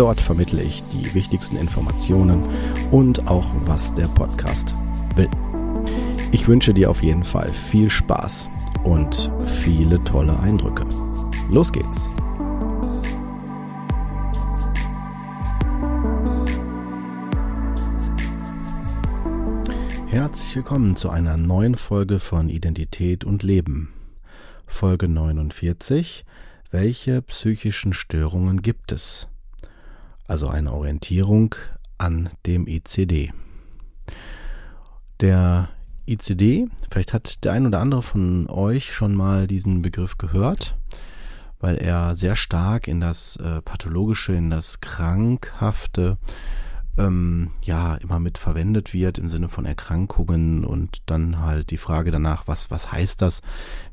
Dort vermittle ich die wichtigsten Informationen und auch was der Podcast will. Ich wünsche dir auf jeden Fall viel Spaß und viele tolle Eindrücke. Los geht's! Herzlich willkommen zu einer neuen Folge von Identität und Leben. Folge 49. Welche psychischen Störungen gibt es? Also eine Orientierung an dem ICD. Der ICD, vielleicht hat der ein oder andere von euch schon mal diesen Begriff gehört, weil er sehr stark in das äh, Pathologische, in das Krankhafte ähm, ja immer mit verwendet wird im Sinne von Erkrankungen und dann halt die Frage danach, was, was heißt das,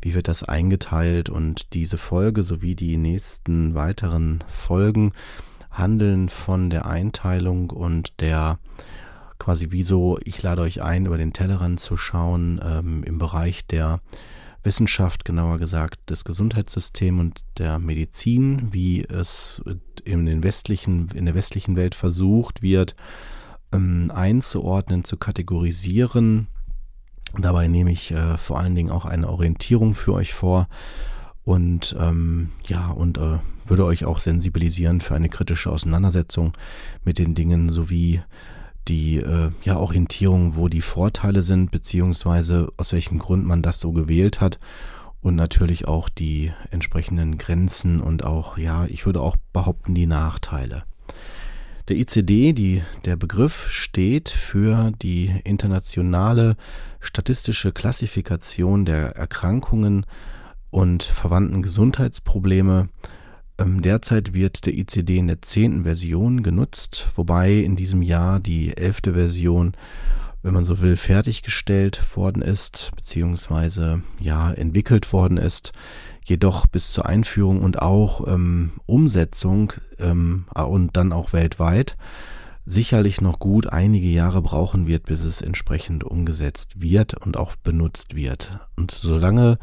wie wird das eingeteilt und diese Folge sowie die nächsten weiteren Folgen handeln von der Einteilung und der quasi wie so, ich lade euch ein, über den Tellerrand zu schauen ähm, im Bereich der Wissenschaft, genauer gesagt des Gesundheitssystems und der Medizin, wie es in, den westlichen, in der westlichen Welt versucht wird, ähm, einzuordnen, zu kategorisieren. Dabei nehme ich äh, vor allen Dingen auch eine Orientierung für euch vor und ähm, ja, und äh, würde euch auch sensibilisieren für eine kritische Auseinandersetzung mit den Dingen sowie die äh, ja Orientierung, wo die Vorteile sind, beziehungsweise aus welchem Grund man das so gewählt hat und natürlich auch die entsprechenden Grenzen und auch, ja, ich würde auch behaupten, die Nachteile. Der ICD, die, der Begriff steht für die internationale statistische Klassifikation der Erkrankungen und verwandten Gesundheitsprobleme ähm, derzeit wird der ICD in der zehnten Version genutzt, wobei in diesem Jahr die elfte Version, wenn man so will, fertiggestellt worden ist, beziehungsweise ja entwickelt worden ist. Jedoch bis zur Einführung und auch ähm, Umsetzung ähm, und dann auch weltweit sicherlich noch gut einige Jahre brauchen wird, bis es entsprechend umgesetzt wird und auch benutzt wird. Und solange,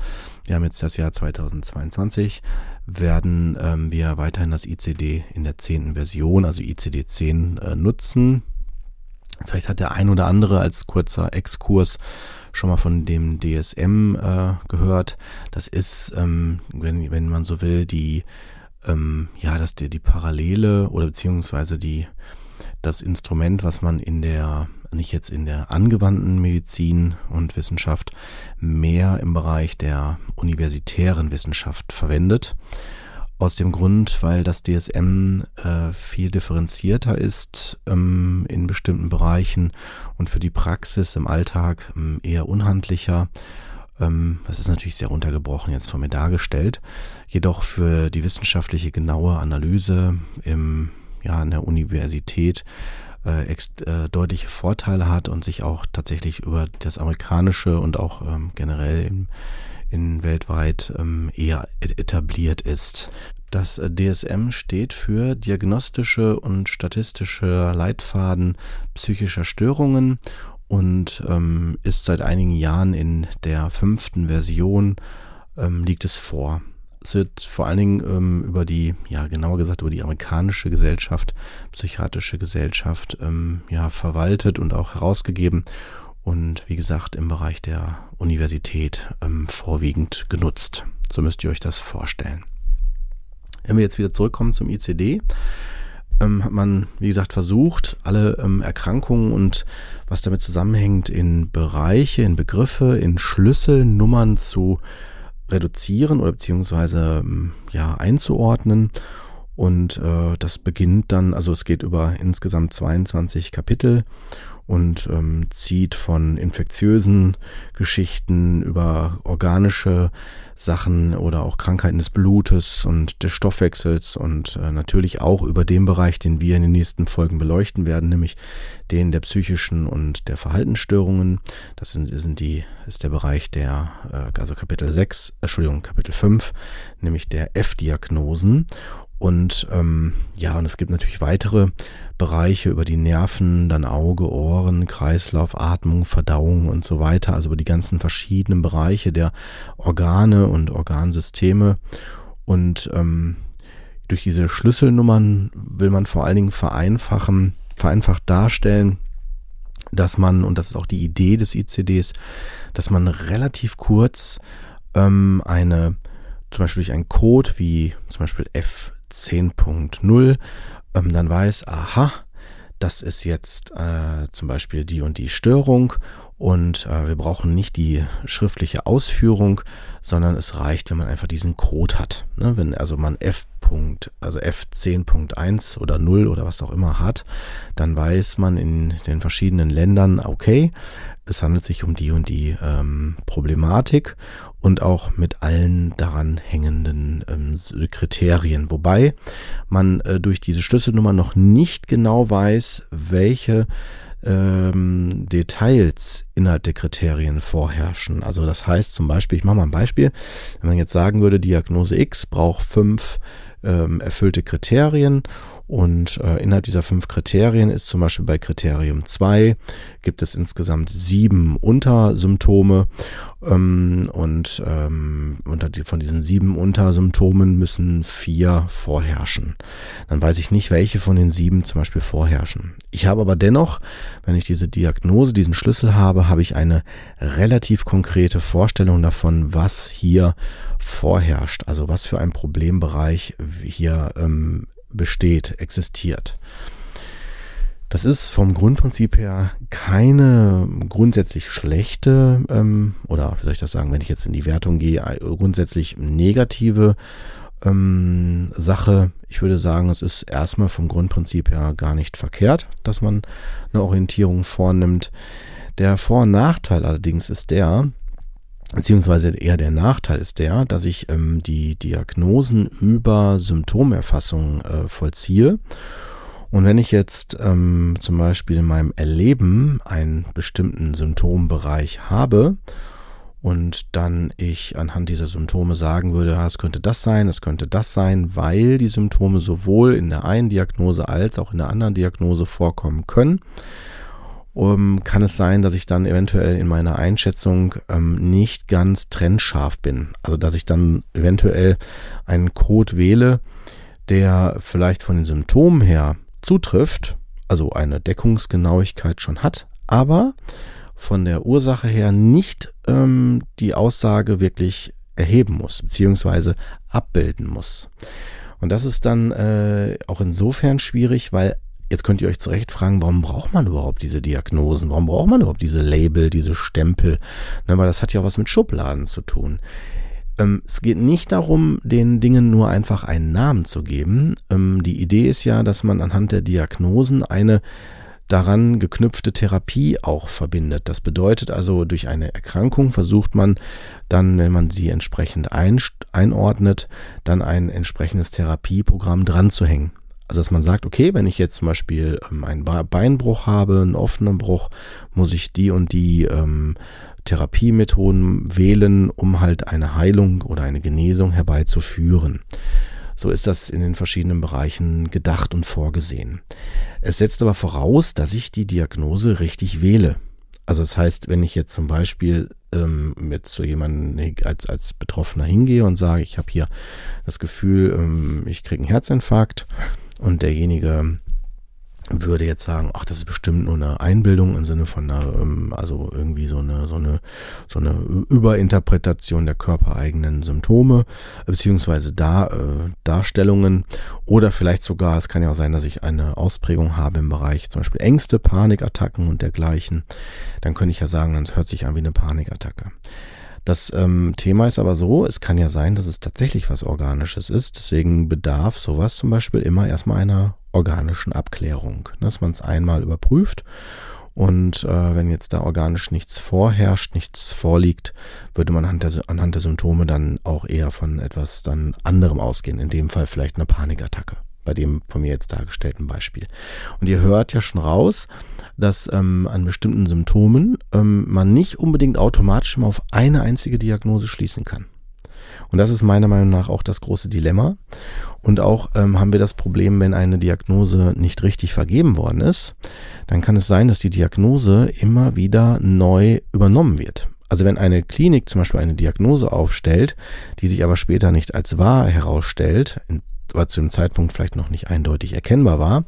wir haben jetzt das Jahr 2022, werden ähm, wir weiterhin das ICD in der zehnten Version, also ICD 10, äh, nutzen. Vielleicht hat der ein oder andere als kurzer Exkurs schon mal von dem DSM äh, gehört. Das ist, ähm, wenn, wenn man so will, die, ähm, ja, dass die, die Parallele oder beziehungsweise die das Instrument, was man in der, nicht jetzt in der angewandten Medizin und Wissenschaft, mehr im Bereich der universitären Wissenschaft verwendet. Aus dem Grund, weil das DSM äh, viel differenzierter ist ähm, in bestimmten Bereichen und für die Praxis im Alltag ähm, eher unhandlicher. Ähm, das ist natürlich sehr untergebrochen jetzt von mir dargestellt. Jedoch für die wissenschaftliche genaue Analyse im ja an der Universität äh, äh, deutliche Vorteile hat und sich auch tatsächlich über das amerikanische und auch ähm, generell in, in weltweit ähm, eher etabliert ist. Das äh, DSM steht für Diagnostische und Statistische Leitfaden psychischer Störungen und ähm, ist seit einigen Jahren in der fünften Version ähm, liegt es vor. Wird vor allen Dingen ähm, über die, ja genauer gesagt über die amerikanische Gesellschaft, psychiatrische Gesellschaft, ähm, ja verwaltet und auch herausgegeben und wie gesagt im Bereich der Universität ähm, vorwiegend genutzt. So müsst ihr euch das vorstellen. Wenn wir jetzt wieder zurückkommen zum ICD, ähm, hat man, wie gesagt, versucht, alle ähm, Erkrankungen und was damit zusammenhängt in Bereiche, in Begriffe, in Schlüsselnummern zu reduzieren oder beziehungsweise ähm, ja einzuordnen. Und äh, das beginnt dann, also es geht über insgesamt 22 Kapitel und ähm, zieht von infektiösen Geschichten über organische Sachen oder auch Krankheiten des Blutes und des Stoffwechsels und äh, natürlich auch über den Bereich, den wir in den nächsten Folgen beleuchten werden, nämlich den der psychischen und der Verhaltensstörungen. Das sind, sind die, ist der Bereich der, äh, also Kapitel 6, Entschuldigung, Kapitel 5, nämlich der F-Diagnosen. Und ähm, ja, und es gibt natürlich weitere Bereiche über die Nerven, dann Auge, Ohren, Kreislauf, Atmung, Verdauung und so weiter. Also über die ganzen verschiedenen Bereiche der Organe und Organsysteme. Und ähm, durch diese Schlüsselnummern will man vor allen Dingen vereinfachen, vereinfacht darstellen, dass man, und das ist auch die Idee des ICDs, dass man relativ kurz ähm, eine, zum Beispiel durch einen Code wie zum Beispiel F 10.0 ähm, dann weiß, aha, das ist jetzt äh, zum Beispiel die und die Störung und äh, wir brauchen nicht die schriftliche Ausführung, sondern es reicht, wenn man einfach diesen Code hat. Ne? Wenn also man F. also F10.1 oder 0 oder was auch immer hat, dann weiß man in den verschiedenen Ländern, okay, es handelt sich um die und die ähm, Problematik und auch mit allen daran hängenden ähm, Kriterien. Wobei man äh, durch diese Schlüsselnummer noch nicht genau weiß, welche ähm, Details innerhalb der Kriterien vorherrschen. Also das heißt zum Beispiel, ich mache mal ein Beispiel, wenn man jetzt sagen würde, Diagnose X braucht fünf ähm, erfüllte Kriterien und äh, innerhalb dieser fünf Kriterien ist zum Beispiel bei Kriterium 2 gibt es insgesamt sieben Untersymptome ähm, und ähm, unter die, von diesen sieben Untersymptomen müssen vier vorherrschen. Dann weiß ich nicht, welche von den sieben zum Beispiel vorherrschen. Ich habe aber dennoch, wenn ich diese Diagnose, diesen Schlüssel habe, habe ich eine relativ konkrete Vorstellung davon, was hier vorherrscht, also was für ein Problembereich hier ähm, besteht, existiert. Das ist vom Grundprinzip her keine grundsätzlich schlechte ähm, oder wie soll ich das sagen, wenn ich jetzt in die Wertung gehe, äh, grundsätzlich negative ähm, Sache. Ich würde sagen, es ist erstmal vom Grundprinzip her gar nicht verkehrt, dass man eine Orientierung vornimmt. Der Vor- und Nachteil allerdings ist der, beziehungsweise eher der Nachteil ist der, dass ich ähm, die Diagnosen über Symptomerfassung äh, vollziehe. Und wenn ich jetzt ähm, zum Beispiel in meinem Erleben einen bestimmten Symptombereich habe und dann ich anhand dieser Symptome sagen würde, es könnte das sein, es könnte das sein, weil die Symptome sowohl in der einen Diagnose als auch in der anderen Diagnose vorkommen können, um, kann es sein, dass ich dann eventuell in meiner Einschätzung ähm, nicht ganz trennscharf bin. Also dass ich dann eventuell einen Code wähle, der vielleicht von den Symptomen her zutrifft, also eine Deckungsgenauigkeit schon hat, aber von der Ursache her nicht ähm, die Aussage wirklich erheben muss, beziehungsweise abbilden muss. Und das ist dann äh, auch insofern schwierig, weil Jetzt könnt ihr euch zurecht fragen, warum braucht man überhaupt diese Diagnosen? Warum braucht man überhaupt diese Label, diese Stempel? Ne, weil das hat ja auch was mit Schubladen zu tun. Ähm, es geht nicht darum, den Dingen nur einfach einen Namen zu geben. Ähm, die Idee ist ja, dass man anhand der Diagnosen eine daran geknüpfte Therapie auch verbindet. Das bedeutet also, durch eine Erkrankung versucht man dann, wenn man sie entsprechend einordnet, dann ein entsprechendes Therapieprogramm dran zu hängen. Also dass man sagt, okay, wenn ich jetzt zum Beispiel ähm, einen Beinbruch habe, einen offenen Bruch, muss ich die und die ähm, Therapiemethoden wählen, um halt eine Heilung oder eine Genesung herbeizuführen. So ist das in den verschiedenen Bereichen gedacht und vorgesehen. Es setzt aber voraus, dass ich die Diagnose richtig wähle. Also das heißt, wenn ich jetzt zum Beispiel ähm, jetzt zu jemandem als, als Betroffener hingehe und sage, ich habe hier das Gefühl, ähm, ich kriege einen Herzinfarkt, und derjenige würde jetzt sagen, ach, das ist bestimmt nur eine Einbildung im Sinne von einer, ähm, also irgendwie so eine, so eine, so eine Überinterpretation der körpereigenen Symptome, beziehungsweise da, äh, Darstellungen oder vielleicht sogar, es kann ja auch sein, dass ich eine Ausprägung habe im Bereich zum Beispiel Ängste, Panikattacken und dergleichen. Dann könnte ich ja sagen, das hört sich an wie eine Panikattacke. Das ähm, Thema ist aber so, es kann ja sein, dass es tatsächlich was Organisches ist. Deswegen bedarf sowas zum Beispiel immer erstmal einer organischen Abklärung, dass man es einmal überprüft Und äh, wenn jetzt da organisch nichts vorherrscht, nichts vorliegt, würde man anhand der, anhand der Symptome dann auch eher von etwas dann anderem ausgehen. In dem Fall vielleicht eine Panikattacke bei dem von mir jetzt dargestellten Beispiel. Und ihr hört ja schon raus, dass ähm, an bestimmten Symptomen ähm, man nicht unbedingt automatisch mal auf eine einzige Diagnose schließen kann. Und das ist meiner Meinung nach auch das große Dilemma. Und auch ähm, haben wir das Problem, wenn eine Diagnose nicht richtig vergeben worden ist, dann kann es sein, dass die Diagnose immer wieder neu übernommen wird. Also wenn eine Klinik zum Beispiel eine Diagnose aufstellt, die sich aber später nicht als wahr herausstellt, aber zu dem Zeitpunkt vielleicht noch nicht eindeutig erkennbar war,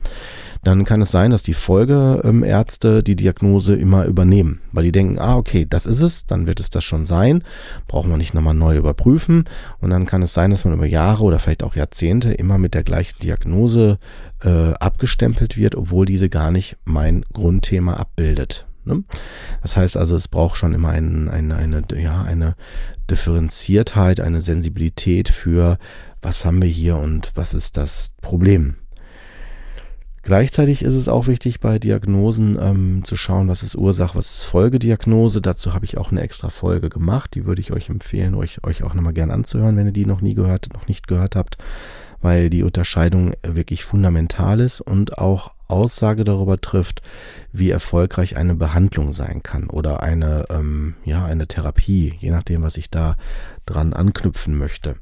dann kann es sein, dass die Folgeärzte die Diagnose immer übernehmen, weil die denken, ah, okay, das ist es, dann wird es das schon sein, brauchen wir nicht nochmal neu überprüfen und dann kann es sein, dass man über Jahre oder vielleicht auch Jahrzehnte immer mit der gleichen Diagnose äh, abgestempelt wird, obwohl diese gar nicht mein Grundthema abbildet. Ne? Das heißt also, es braucht schon immer ein, eine, eine, ja, eine Differenziertheit, eine Sensibilität für was haben wir hier und was ist das Problem. Gleichzeitig ist es auch wichtig bei Diagnosen ähm, zu schauen, was ist Ursache, was ist Folgediagnose. Dazu habe ich auch eine extra Folge gemacht. Die würde ich euch empfehlen, euch, euch auch nochmal gern anzuhören, wenn ihr die noch nie gehört, noch nicht gehört habt, weil die Unterscheidung wirklich fundamental ist und auch Aussage darüber trifft, wie erfolgreich eine Behandlung sein kann oder eine, ähm, ja, eine Therapie, je nachdem, was ich da dran anknüpfen möchte.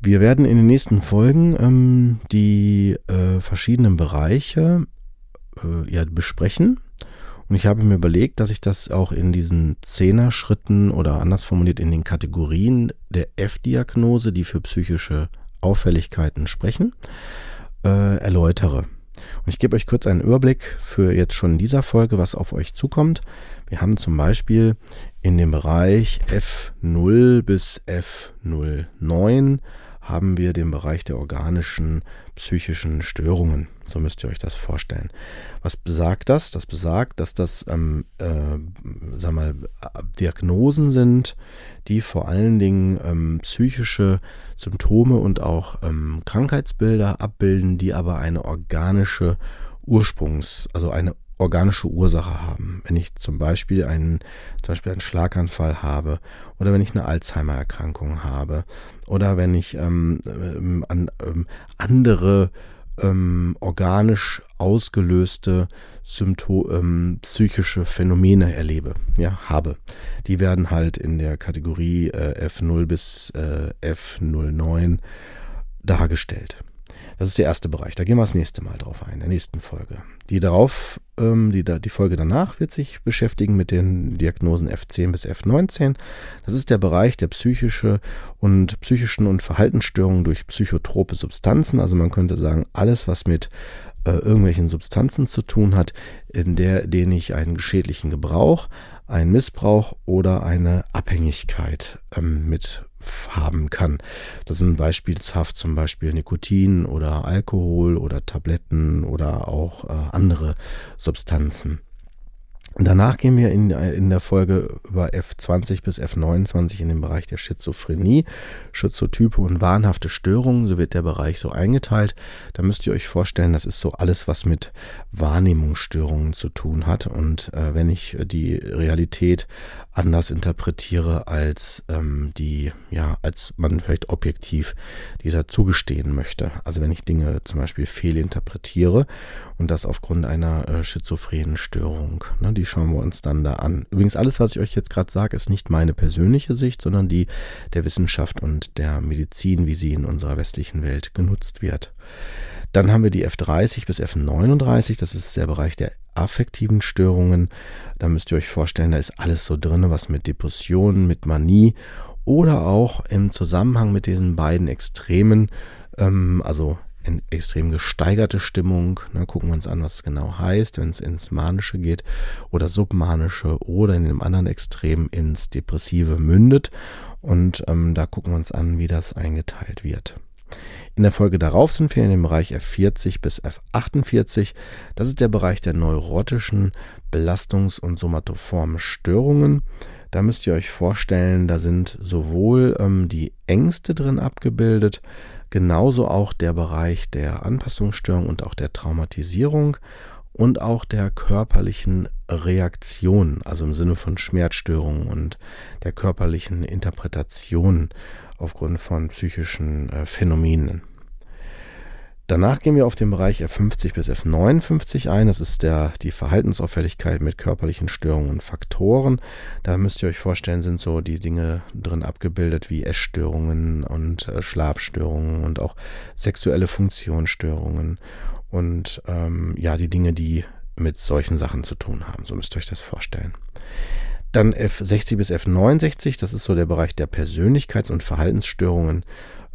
Wir werden in den nächsten Folgen ähm, die äh, verschiedenen Bereiche äh, ja, besprechen. Und ich habe mir überlegt, dass ich das auch in diesen Zehner-Schritten oder anders formuliert in den Kategorien der F-Diagnose, die für psychische Auffälligkeiten sprechen, äh, erläutere. Und ich gebe euch kurz einen Überblick für jetzt schon in dieser Folge, was auf euch zukommt. Wir haben zum Beispiel in dem Bereich F0 bis F09 haben wir den Bereich der organischen psychischen Störungen. So müsst ihr euch das vorstellen. Was besagt das? Das besagt, dass das ähm, äh, sag mal, Diagnosen sind, die vor allen Dingen ähm, psychische Symptome und auch ähm, Krankheitsbilder abbilden, die aber eine organische Ursprungs, also eine organische Ursache haben. Wenn ich zum Beispiel einen, zum Beispiel einen Schlaganfall habe oder wenn ich eine Alzheimer-Erkrankung habe oder wenn ich ähm, ähm, an, ähm, andere ähm, organisch ausgelöste Sympto ähm, psychische Phänomene erlebe, ja, habe. Die werden halt in der Kategorie äh, F0 bis äh, F09 dargestellt. Das ist der erste Bereich. Da gehen wir das nächste Mal drauf ein, in der nächsten Folge. Die darauf, ähm, die, die Folge danach wird sich beschäftigen mit den Diagnosen F10 bis F19. Das ist der Bereich der psychische und psychischen und Verhaltensstörungen durch psychotrope Substanzen. Also man könnte sagen, alles, was mit äh, irgendwelchen Substanzen zu tun hat, in der, denen ich einen schädlichen Gebrauch, einen Missbrauch oder eine Abhängigkeit ähm, mit haben kann. Das sind beispielshaft zum Beispiel Nikotin oder Alkohol oder Tabletten oder auch äh, andere Substanzen. Danach gehen wir in, in der Folge über F20 bis F29 in den Bereich der Schizophrenie, Schizotype und wahnhafte Störungen. So wird der Bereich so eingeteilt. Da müsst ihr euch vorstellen, das ist so alles, was mit Wahrnehmungsstörungen zu tun hat. Und äh, wenn ich die Realität anders interpretiere, als ähm, die, ja, als man vielleicht objektiv dieser zugestehen möchte. Also wenn ich Dinge zum Beispiel fehlinterpretiere und das aufgrund einer äh, schizophrenen Störung. Ne, die schauen wir uns dann da an. Übrigens, alles, was ich euch jetzt gerade sage, ist nicht meine persönliche Sicht, sondern die der Wissenschaft und der Medizin, wie sie in unserer westlichen Welt genutzt wird. Dann haben wir die F30 bis F39, das ist der Bereich der affektiven Störungen. Da müsst ihr euch vorstellen, da ist alles so drin, was mit Depressionen, mit Manie oder auch im Zusammenhang mit diesen beiden Extremen, ähm, also in extrem gesteigerte Stimmung. Ne, gucken wir uns an, was es genau heißt, wenn es ins Manische geht oder Submanische oder in dem anderen Extrem ins Depressive mündet. Und ähm, da gucken wir uns an, wie das eingeteilt wird. In der Folge darauf sind wir in dem Bereich F40 bis F48. Das ist der Bereich der neurotischen Belastungs- und somatoformen Störungen. Da müsst ihr euch vorstellen, da sind sowohl ähm, die Ängste drin abgebildet, genauso auch der Bereich der Anpassungsstörung und auch der Traumatisierung und auch der körperlichen Reaktion, also im Sinne von Schmerzstörungen und der körperlichen Interpretation aufgrund von psychischen äh, Phänomenen. Danach gehen wir auf den Bereich F50 bis F59 ein. Das ist der, die Verhaltensauffälligkeit mit körperlichen Störungen und Faktoren. Da müsst ihr euch vorstellen, sind so die Dinge drin abgebildet wie Essstörungen und äh, Schlafstörungen und auch sexuelle Funktionsstörungen und ähm, ja, die Dinge, die mit solchen Sachen zu tun haben. So müsst ihr euch das vorstellen. Dann F60 bis F69, das ist so der Bereich der Persönlichkeits- und Verhaltensstörungen.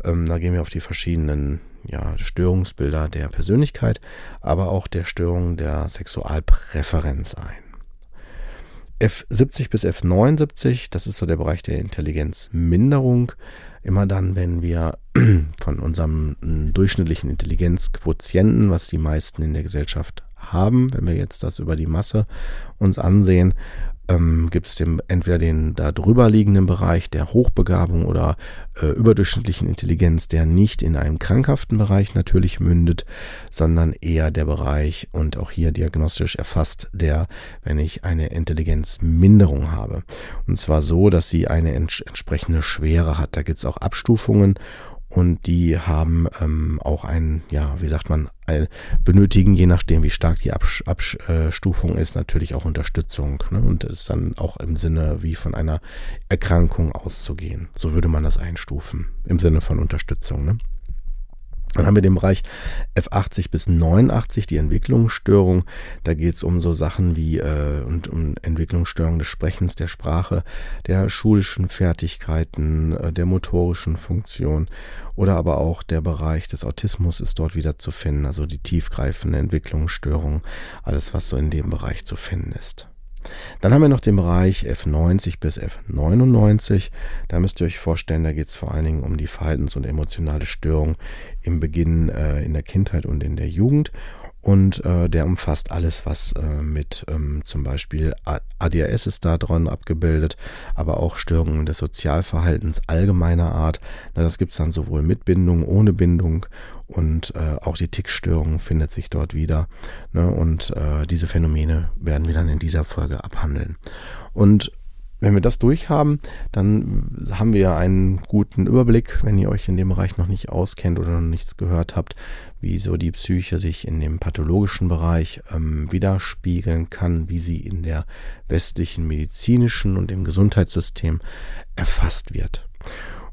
Ähm, da gehen wir auf die verschiedenen ja, Störungsbilder der Persönlichkeit, aber auch der Störung der Sexualpräferenz ein. F70 bis F79, das ist so der Bereich der Intelligenzminderung. Immer dann, wenn wir von unserem durchschnittlichen Intelligenzquotienten, was die meisten in der Gesellschaft haben, wenn wir jetzt das über die Masse uns ansehen, ähm, gibt es den, entweder den da drüber liegenden Bereich der Hochbegabung oder äh, überdurchschnittlichen Intelligenz, der nicht in einem krankhaften Bereich natürlich mündet, sondern eher der Bereich und auch hier diagnostisch erfasst, der, wenn ich eine Intelligenzminderung habe. Und zwar so, dass sie eine ents entsprechende Schwere hat. Da gibt es auch Abstufungen und die haben ähm, auch ein, ja, wie sagt man, ein, benötigen, je nachdem, wie stark die Abstufung ist, natürlich auch Unterstützung. Ne? Und ist dann auch im Sinne wie von einer Erkrankung auszugehen. So würde man das einstufen, im Sinne von Unterstützung. Ne? Dann haben wir den Bereich F80 bis 89, die Entwicklungsstörung. Da geht es um so Sachen wie äh, und um Entwicklungsstörungen des Sprechens, der Sprache, der schulischen Fertigkeiten, äh, der motorischen Funktion oder aber auch der Bereich des Autismus ist dort wieder zu finden, also die tiefgreifende Entwicklungsstörung, alles was so in dem Bereich zu finden ist. Dann haben wir noch den Bereich F90 bis F99. Da müsst ihr euch vorstellen, da geht es vor allen Dingen um die Verhaltens- und emotionale Störung im Beginn äh, in der Kindheit und in der Jugend und äh, der umfasst alles, was äh, mit ähm, zum Beispiel ADHS ist da dran abgebildet, aber auch Störungen des Sozialverhaltens allgemeiner Art. Na, das gibt es dann sowohl mit Bindung, ohne Bindung und äh, auch die Tickstörung findet sich dort wieder. Ne, und äh, diese Phänomene werden wir dann in dieser Folge abhandeln. Und wenn wir das durchhaben, dann haben wir einen guten Überblick, wenn ihr euch in dem Bereich noch nicht auskennt oder noch nichts gehört habt, wie so die Psyche sich in dem pathologischen Bereich ähm, widerspiegeln kann, wie sie in der westlichen medizinischen und im Gesundheitssystem erfasst wird.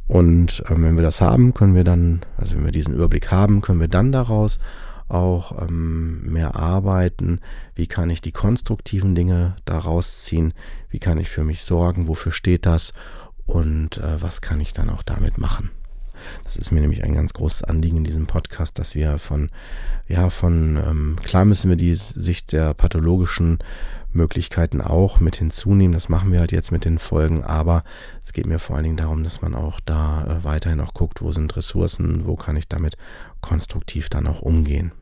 Und ähm, wenn wir das haben, können wir dann, also wenn wir diesen Überblick haben, können wir dann daraus auch ähm, mehr arbeiten? Wie kann ich die konstruktiven Dinge daraus ziehen? Wie kann ich für mich sorgen? Wofür steht das? Und äh, was kann ich dann auch damit machen? Das ist mir nämlich ein ganz großes Anliegen in diesem Podcast, dass wir von, ja, von, ähm, klar müssen wir die Sicht der pathologischen Möglichkeiten auch mit hinzunehmen. Das machen wir halt jetzt mit den Folgen, aber es geht mir vor allen Dingen darum, dass man auch da äh, weiterhin auch guckt, wo sind Ressourcen, wo kann ich damit konstruktiv dann auch umgehen.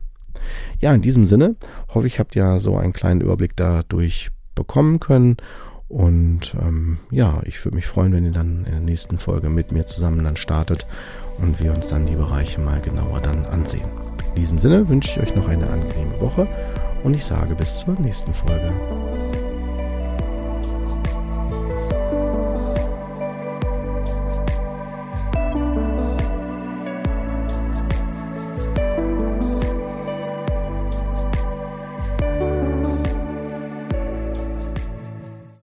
Ja, in diesem Sinne hoffe ich, habt ja so einen kleinen Überblick dadurch bekommen können. Und ähm, ja, ich würde mich freuen, wenn ihr dann in der nächsten Folge mit mir zusammen dann startet und wir uns dann die Bereiche mal genauer dann ansehen. In diesem Sinne wünsche ich euch noch eine angenehme Woche und ich sage bis zur nächsten Folge.